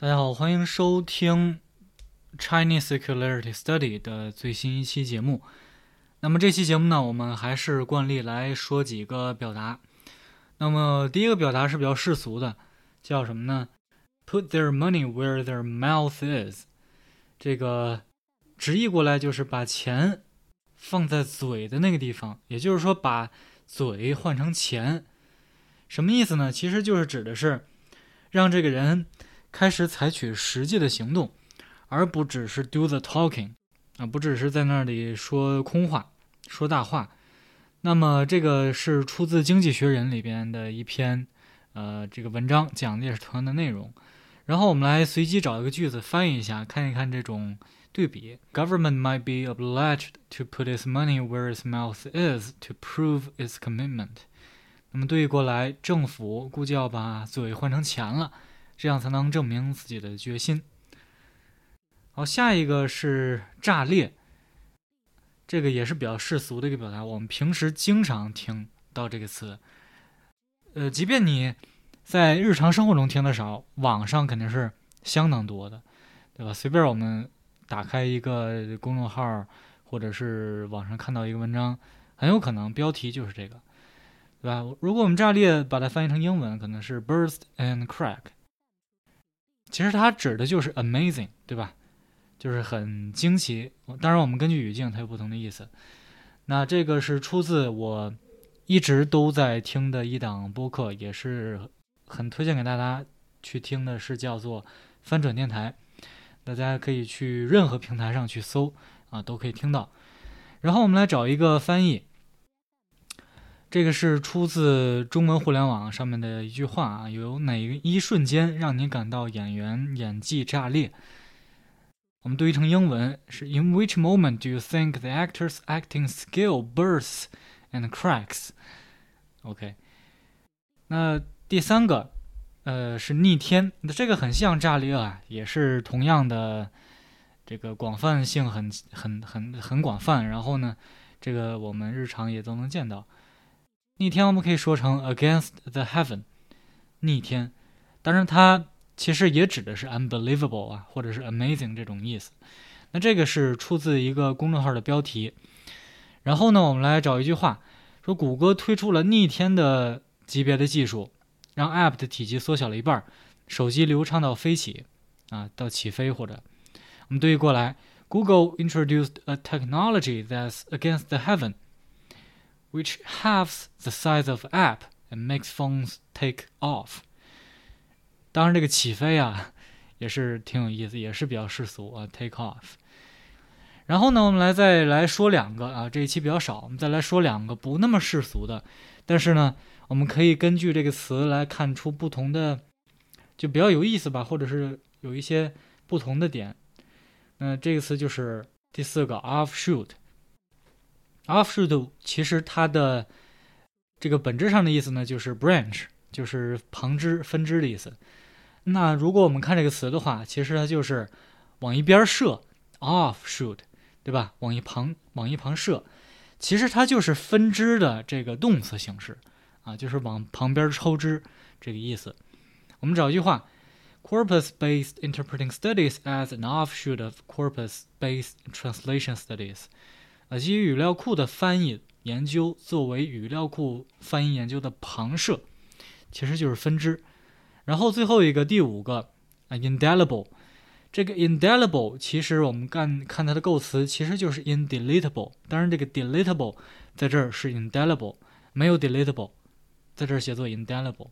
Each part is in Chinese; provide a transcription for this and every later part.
大家好，欢迎收听 Chinese Secularity Study 的最新一期节目。那么这期节目呢，我们还是惯例来说几个表达。那么第一个表达是比较世俗的，叫什么呢？Put their money where their mouth is。这个直译过来就是把钱放在嘴的那个地方，也就是说把嘴换成钱。什么意思呢？其实就是指的是让这个人。开始采取实际的行动，而不只是 do the talking 啊，不只是在那里说空话、说大话。那么这个是出自《经济学人》里边的一篇呃这个文章，讲的也是同样的内容。然后我们来随机找一个句子翻译一下，看一看这种对比。Government might be obliged to put its money where its mouth is to prove its commitment。那么对过来，政府估计要把嘴换成钱了。这样才能证明自己的决心。好，下一个是炸裂，这个也是比较世俗的一个表达，我们平时经常听到这个词。呃，即便你在日常生活中听的少，网上肯定是相当多的，对吧？随便我们打开一个公众号，或者是网上看到一个文章，很有可能标题就是这个，对吧？如果我们炸裂把它翻译成英文，可能是 burst and crack。其实它指的就是 amazing，对吧？就是很惊奇。当然，我们根据语境它有不同的意思。那这个是出自我一直都在听的一档播客，也是很推荐给大家去听的，是叫做翻转电台。大家可以去任何平台上去搜啊，都可以听到。然后我们来找一个翻译。这个是出自中文互联网上面的一句话啊，有哪一瞬间让你感到演员演技炸裂？我们读译成英文是 In which moment do you think the actor's acting skill bursts and cracks？OK，那第三个，呃，是逆天，那这个很像炸裂啊，也是同样的，这个广泛性很很很很广泛。然后呢，这个我们日常也都能见到。逆天我们可以说成 against the heaven，逆天，当然它其实也指的是 unbelievable 啊，或者是 amazing 这种意思。那这个是出自一个公众号的标题。然后呢，我们来找一句话，说谷歌推出了逆天的级别的技术，让 app 的体积缩小了一半，手机流畅到飞起啊，到起飞或者我们对应过来，Google introduced a technology that's against the heaven。Which halves the size of app and makes phones take off。当然，这个起飞啊，也是挺有意思，也是比较世俗啊，take off。然后呢，我们来再来说两个啊，这一期比较少，我们再来说两个不那么世俗的，但是呢，我们可以根据这个词来看出不同的，就比较有意思吧，或者是有一些不同的点。那这个词就是第四个 offshoot。Offshoot 其实它的这个本质上的意思呢，就是 branch，就是旁支、分支的意思。那如果我们看这个词的话，其实它就是往一边射，offshoot，对吧？往一旁、往一旁射，其实它就是分支的这个动词形式啊，就是往旁边抽支这个意思。我们找一句话：Corpus-based interpreting studies as an offshoot of corpus-based translation studies。啊，基于语料库的翻译研究作为语料库翻译研究的旁射，其实就是分支。然后最后一个第五个啊，indelible，这个 indelible 其实我们看看它的构词，其实就是 indeletable。当然，这个 deletable 在这儿是 indelible，没有 deletable，在这儿写作 indelible。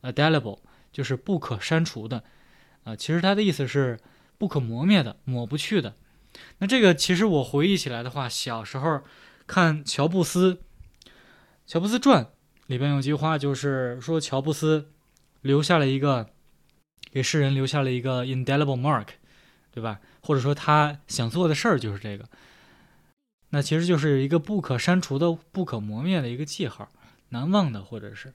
呃，delible 就是不可删除的，啊，其实它的意思是不可磨灭的，抹不去的。那这个其实我回忆起来的话，小时候看乔布斯《乔布斯传》里边有句话，就是说乔布斯留下了一个给世人留下了一个 indelible mark，对吧？或者说他想做的事儿就是这个，那其实就是一个不可删除的、不可磨灭的一个记号，难忘的，或者是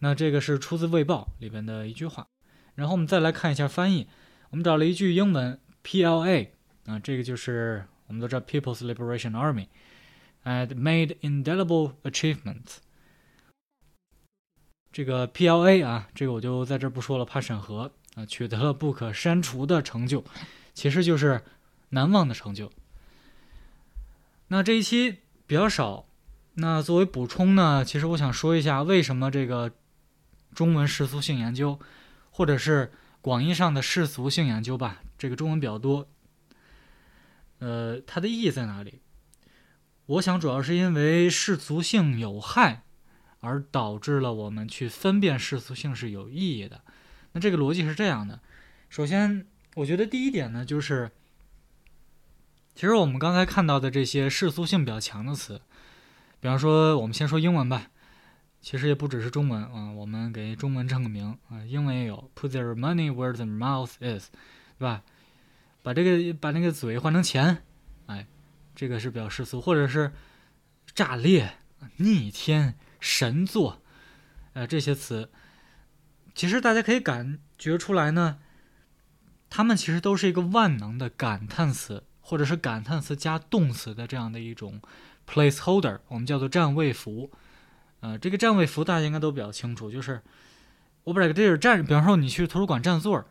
那这个是出自《卫报》里边的一句话。然后我们再来看一下翻译，我们找了一句英文 PLA。啊，这个就是我们都知道 People's Liberation Army had made indelible achievements。这个 PLA 啊，这个我就在这不说了，怕审核。啊，取得了不可删除的成就，其实就是难忘的成就。那这一期比较少，那作为补充呢，其实我想说一下为什么这个中文世俗性研究，或者是广义上的世俗性研究吧，这个中文比较多。呃，它的意义在哪里？我想主要是因为世俗性有害，而导致了我们去分辨世俗性是有意义的。那这个逻辑是这样的：首先，我觉得第一点呢，就是。其实我们刚才看到的这些世俗性比较强的词，比方说，我们先说英文吧。其实也不只是中文啊，我们给中文正个名啊，英文也有，put their money where their mouth is，对吧？把这个把那个嘴换成钱，哎，这个是比较世俗，或者是炸裂、逆天、神作，呃，这些词，其实大家可以感觉出来呢，它们其实都是一个万能的感叹词。或者是感叹词加动词的这样的一种 placeholder，我们叫做占位符。呃，这个占位符大家应该都比较清楚，就是我把这个地儿占，比方说你去图书馆占座，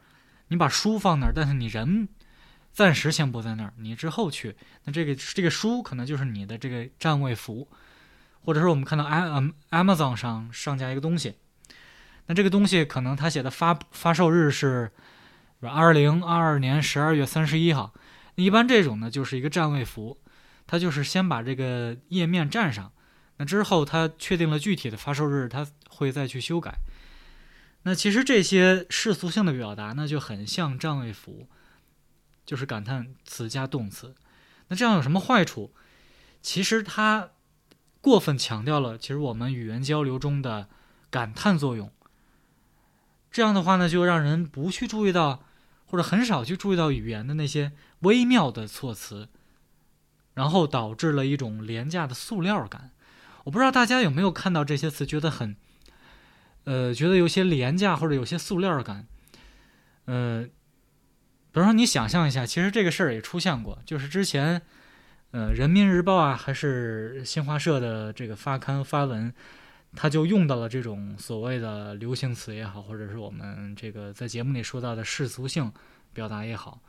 你把书放那儿，但是你人暂时先不在那儿，你之后去，那这个这个书可能就是你的这个占位符。或者说我们看到 am Amazon 上上架一个东西，那这个东西可能它写的发发售日是二零二二年十二月三十一号。一般这种呢，就是一个占位符，它就是先把这个页面占上，那之后它确定了具体的发售日，它会再去修改。那其实这些世俗性的表达呢，就很像占位符，就是感叹词加动词。那这样有什么坏处？其实它过分强调了，其实我们语言交流中的感叹作用。这样的话呢，就让人不去注意到。或者很少去注意到语言的那些微妙的措辞，然后导致了一种廉价的塑料感。我不知道大家有没有看到这些词，觉得很，呃，觉得有些廉价或者有些塑料感。呃，比如说你想象一下，其实这个事儿也出现过，就是之前，呃，人民日报啊，还是新华社的这个发刊发文。他就用到了这种所谓的流行词也好，或者是我们这个在节目里说到的世俗性表达也好。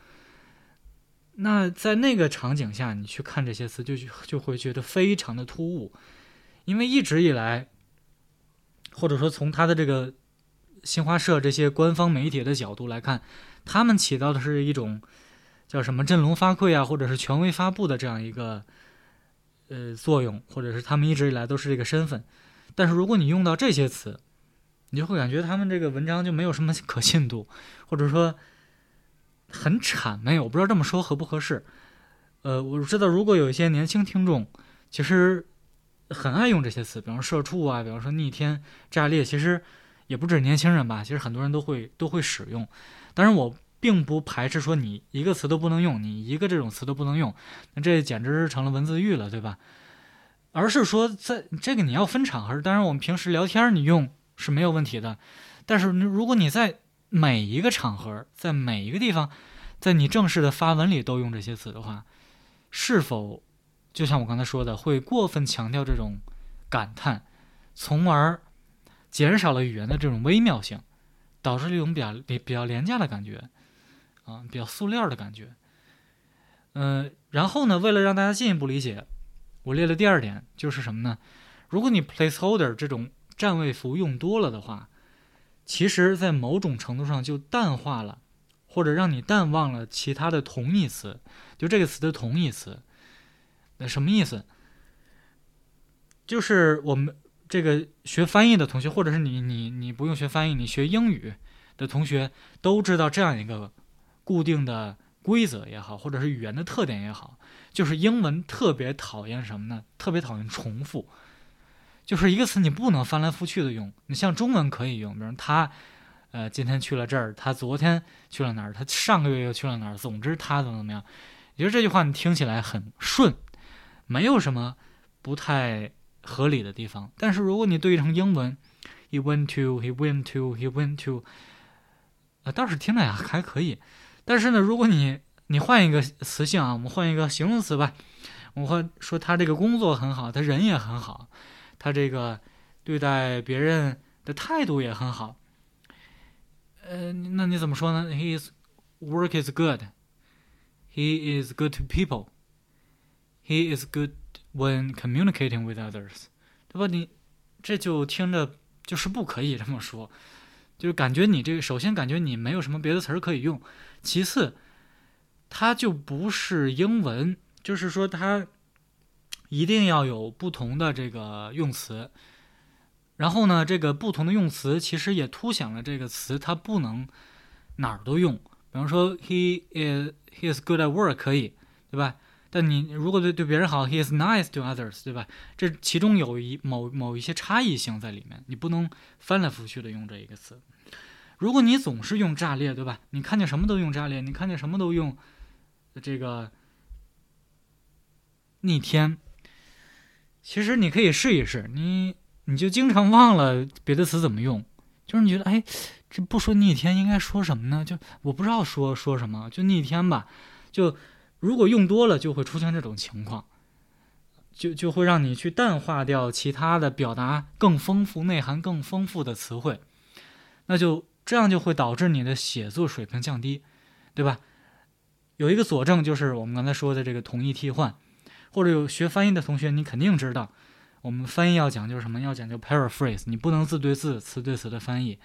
那在那个场景下，你去看这些词，就就会觉得非常的突兀，因为一直以来，或者说从他的这个新华社这些官方媒体的角度来看，他们起到的是一种叫什么振聋发聩啊，或者是权威发布的这样一个呃作用，或者是他们一直以来都是这个身份。但是如果你用到这些词，你就会感觉他们这个文章就没有什么可信度，或者说很谄媚。我不知道这么说合不合适。呃，我知道如果有一些年轻听众，其实很爱用这些词，比方说“社畜”啊，比方说“逆天”“炸裂”，其实也不止年轻人吧，其实很多人都会都会使用。当然，我并不排斥说你一个词都不能用，你一个这种词都不能用，那这简直成了文字狱了，对吧？而是说，在这个你要分场合。当然，我们平时聊天你用是没有问题的。但是，如果你在每一个场合，在每一个地方，在你正式的发文里都用这些词的话，是否就像我刚才说的，会过分强调这种感叹，从而减少了语言的这种微妙性，导致一种比较比比较廉价的感觉，啊，比较塑料的感觉。嗯，然后呢，为了让大家进一步理解。我列了第二点，就是什么呢？如果你 placeholder 这种占位符用多了的话，其实，在某种程度上就淡化了，或者让你淡忘了其他的同义词，就这个词的同义词。那什么意思？就是我们这个学翻译的同学，或者是你你你不用学翻译，你学英语的同学都知道这样一个固定的规则也好，或者是语言的特点也好。就是英文特别讨厌什么呢？特别讨厌重复，就是一个词你不能翻来覆去的用。你像中文可以用，比如他，呃，今天去了这儿，他昨天去了哪儿，他上个月又去了哪儿。总之他怎么怎么样，也就这句话你听起来很顺，没有什么不太合理的地方。但是如果你对成英文，he went to，he went to，he went to，呃，倒是听着呀还可以。但是呢，如果你你换一个词性啊，我们换一个形容词吧。我会说他这个工作很好，他人也很好，他这个对待别人的态度也很好。呃，那你怎么说呢？His work is good. He is good to people. He is good when communicating with others，对吧？你这就听着就是不可以这么说，就是感觉你这个首先感觉你没有什么别的词儿可以用，其次，它就不是英文，就是说它一定要有不同的这个用词。然后呢，这个不同的用词其实也凸显了这个词它不能哪儿都用。比方说，he is he is good at work 可以，对吧？但你如果对对别人好，he is nice to others，对吧？这其中有一某某一些差异性在里面，你不能翻来覆去的用这一个词。如果你总是用炸裂，对吧？你看见什么都用炸裂，你看见什么都用这个逆天。其实你可以试一试，你。你就经常忘了别的词怎么用，就是你觉得哎，这不说逆天应该说什么呢？就我不知道说说什么，就逆天吧。就如果用多了，就会出现这种情况，就就会让你去淡化掉其他的表达更丰富、内涵更丰富的词汇，那就这样就会导致你的写作水平降低，对吧？有一个佐证就是我们刚才说的这个同义替换，或者有学翻译的同学，你肯定知道。我们翻译要讲究什么？要讲究 paraphrase，你不能字对字、词对词的翻译，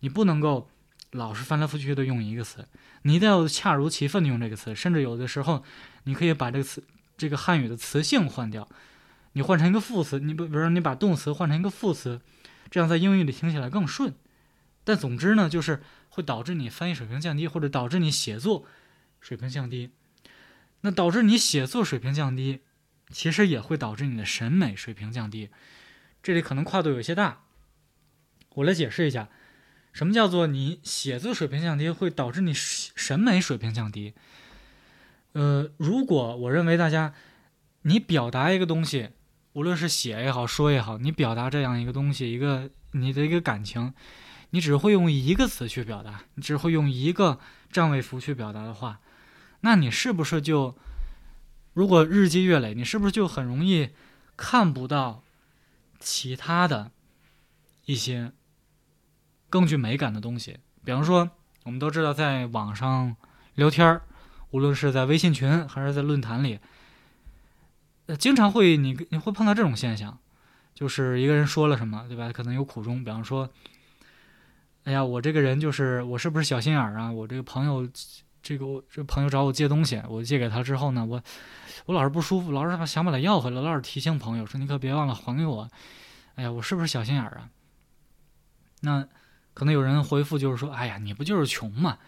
你不能够老是翻来覆去的用一个词，你一定要恰如其分的用这个词。甚至有的时候，你可以把这个词、这个汉语的词性换掉，你换成一个副词，你比比如说你把动词换成一个副词，这样在英语里听起来更顺。但总之呢，就是会导致你翻译水平降低，或者导致你写作水平降低。那导致你写作水平降低。其实也会导致你的审美水平降低，这里可能跨度有些大。我来解释一下，什么叫做你写作水平降低会导致你审美水平降低？呃，如果我认为大家你表达一个东西，无论是写也好，说也好，你表达这样一个东西，一个你的一个感情，你只会用一个词去表达，你只会用一个占位符去表达的话，那你是不是就？如果日积月累，你是不是就很容易看不到其他的一些更具美感的东西？比方说，我们都知道，在网上聊天儿，无论是在微信群还是在论坛里，呃，经常会你你会碰到这种现象，就是一个人说了什么，对吧？可能有苦衷。比方说，哎呀，我这个人就是我是不是小心眼儿啊？我这个朋友。这个我这朋友找我借东西，我借给他之后呢，我我老是不舒服，老是想把它要回来，老是提醒朋友说你可别忘了还给我。哎呀，我是不是小心眼儿啊？那可能有人回复就是说，哎呀，你不就是穷嘛？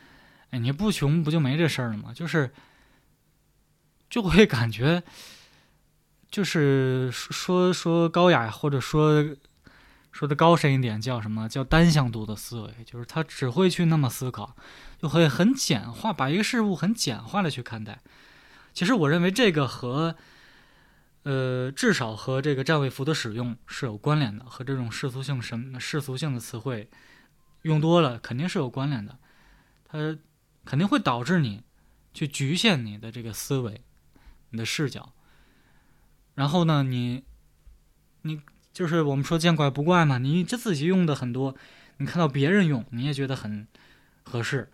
哎，你不穷不就没这事儿了吗？就是就会感觉就是说说高雅或者说说的高深一点叫什么叫单向度的思维，就是他只会去那么思考。就会很简化，把一个事物很简化的去看待。其实我认为这个和，呃，至少和这个占位符的使用是有关联的，和这种世俗性什世俗性的词汇用多了肯定是有关联的。它肯定会导致你去局限你的这个思维、你的视角。然后呢，你你就是我们说见怪不怪嘛，你这自己用的很多，你看到别人用，你也觉得很合适。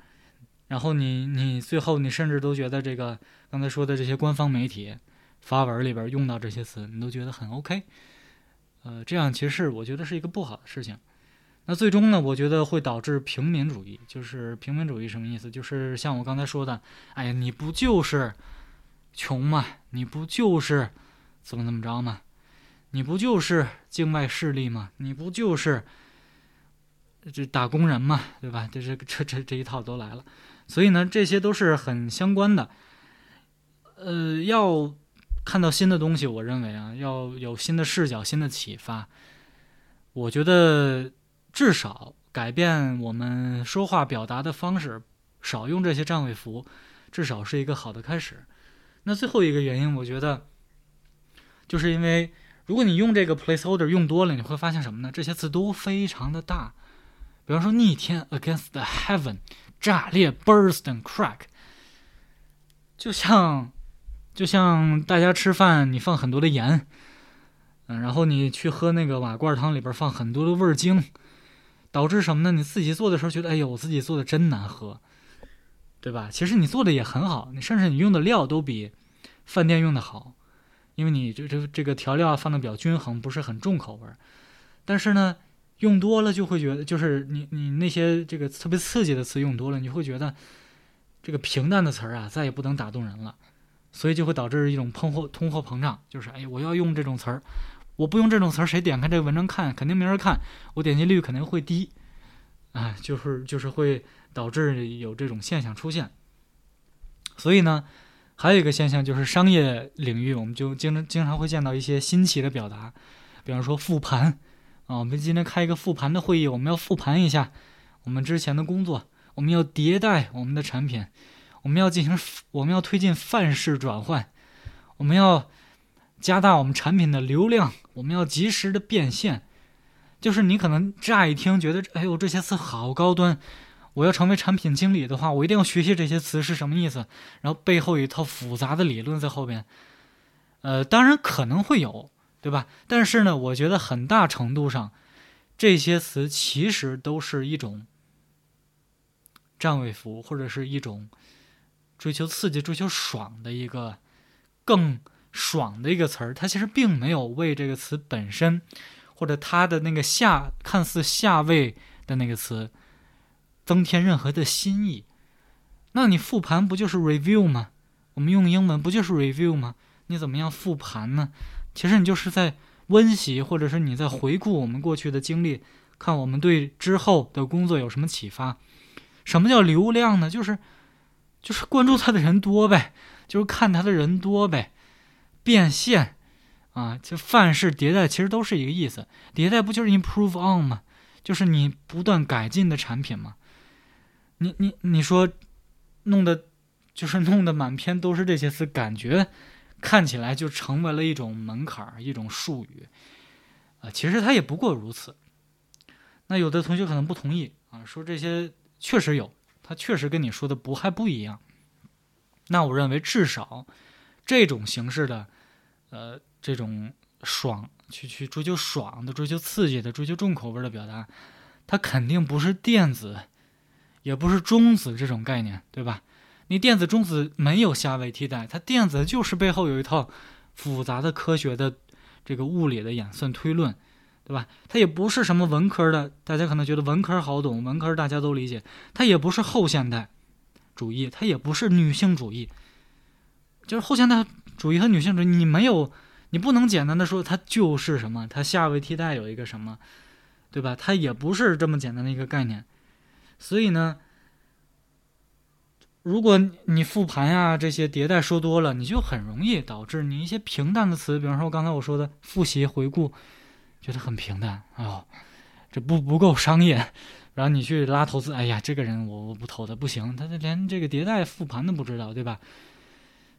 然后你你最后你甚至都觉得这个刚才说的这些官方媒体发文里边用到这些词，你都觉得很 OK，呃，这样其实我觉得是一个不好的事情。那最终呢，我觉得会导致平民主义。就是平民主义什么意思？就是像我刚才说的，哎呀，你不就是穷吗？你不就是怎么怎么着吗？你不就是境外势力吗？你不就是这打工人嘛，对吧？这这这这这一套都来了。所以呢，这些都是很相关的。呃，要看到新的东西，我认为啊，要有新的视角、新的启发。我觉得至少改变我们说话表达的方式，少用这些占位符，至少是一个好的开始。那最后一个原因，我觉得就是因为如果你用这个 placeholder 用多了，你会发现什么呢？这些词都非常的大。比方说逆天 against the heaven。炸裂，burst and crack，就像，就像大家吃饭，你放很多的盐，嗯，然后你去喝那个瓦罐汤里边放很多的味精，导致什么呢？你自己做的时候觉得，哎呦，我自己做的真难喝，对吧？其实你做的也很好，你甚至你用的料都比饭店用的好，因为你这这这个调料放的比较均衡，不是很重口味。但是呢，用多了就会觉得，就是你你那些这个特别刺激的词用多了，你会觉得这个平淡的词儿啊，再也不能打动人了，所以就会导致一种通货通货膨胀，就是哎，我要用这种词儿。我不用这种词儿，谁点开这个文章看，肯定没人看，我点击率肯定会低，啊，就是就是会导致有这种现象出现。所以呢，还有一个现象就是商业领域，我们就经经常会见到一些新奇的表达，比方说复盘，啊，我们今天开一个复盘的会议，我们要复盘一下我们之前的工作，我们要迭代我们的产品，我们要进行，我们要推进范式转换，我们要。加大我们产品的流量，我们要及时的变现。就是你可能乍一听觉得，哎呦，这些词好高端，我要成为产品经理的话，我一定要学习这些词是什么意思。然后背后有一套复杂的理论在后边。呃，当然可能会有，对吧？但是呢，我觉得很大程度上，这些词其实都是一种站位服，或者是一种追求刺激、追求爽的一个更。爽的一个词儿，它其实并没有为这个词本身，或者它的那个下看似下位的那个词，增添任何的新意。那你复盘不就是 review 吗？我们用英文不就是 review 吗？你怎么样复盘呢？其实你就是在温习，或者是你在回顾我们过去的经历，看我们对之后的工作有什么启发。什么叫流量呢？就是就是关注他的人多呗，就是看他的人多呗。变现，啊，就范式迭代其实都是一个意思。迭代不就是 improve on 吗？就是你不断改进的产品吗？你你你说，弄的，就是弄得满篇都是这些词，感觉看起来就成为了一种门槛儿，一种术语。啊，其实它也不过如此。那有的同学可能不同意啊，说这些确实有，他确实跟你说的不还不一样。那我认为至少。这种形式的，呃，这种爽去去追求爽的、追求刺激的、追求重口味的表达，它肯定不是电子，也不是中子这种概念，对吧？你电子、中子没有下位替代，它电子就是背后有一套复杂的科学的这个物理的演算推论，对吧？它也不是什么文科的，大家可能觉得文科好懂，文科大家都理解，它也不是后现代主义，它也不是女性主义。就是后现代主义和女性主义，你没有，你不能简单的说它就是什么，它下位替代有一个什么，对吧？它也不是这么简单的一个概念。所以呢，如果你复盘呀这些迭代说多了，你就很容易导致你一些平淡的词，比方说刚才我说的复习回顾，觉得很平淡啊，这不不够商业。然后你去拉投资，哎呀，这个人我我不投的不行，他连这个迭代复盘都不知道，对吧？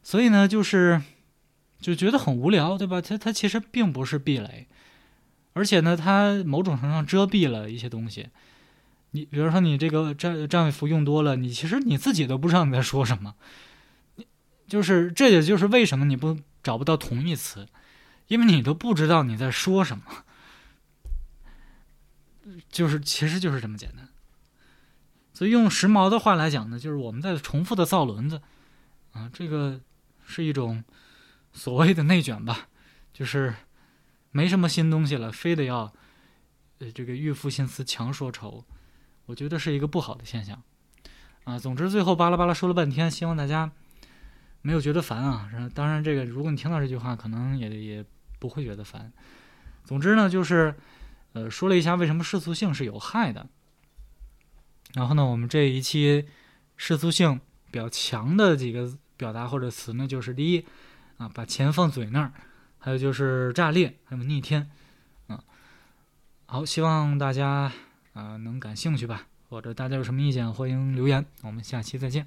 所以呢，就是就觉得很无聊，对吧？它它其实并不是壁垒，而且呢，它某种程度上遮蔽了一些东西。你比如说，你这个战战位符用多了，你其实你自己都不知道你在说什么。就是这也就是为什么你不找不到同义词，因为你都不知道你在说什么。就是其实就是这么简单。所以用时髦的话来讲呢，就是我们在重复的造轮子啊，这个。是一种所谓的内卷吧，就是没什么新东西了，非得要呃这个欲赋新词强说愁，我觉得是一个不好的现象啊。总之，最后巴拉巴拉说了半天，希望大家没有觉得烦啊。当然，这个如果你听到这句话，可能也也不会觉得烦。总之呢，就是呃说了一下为什么世俗性是有害的。然后呢，我们这一期世俗性比较强的几个。表达或者词呢，就是第一，啊，把钱放嘴那儿，还有就是炸裂，还有逆天，啊，好，希望大家啊能感兴趣吧，或者大家有什么意见，欢迎留言，我们下期再见。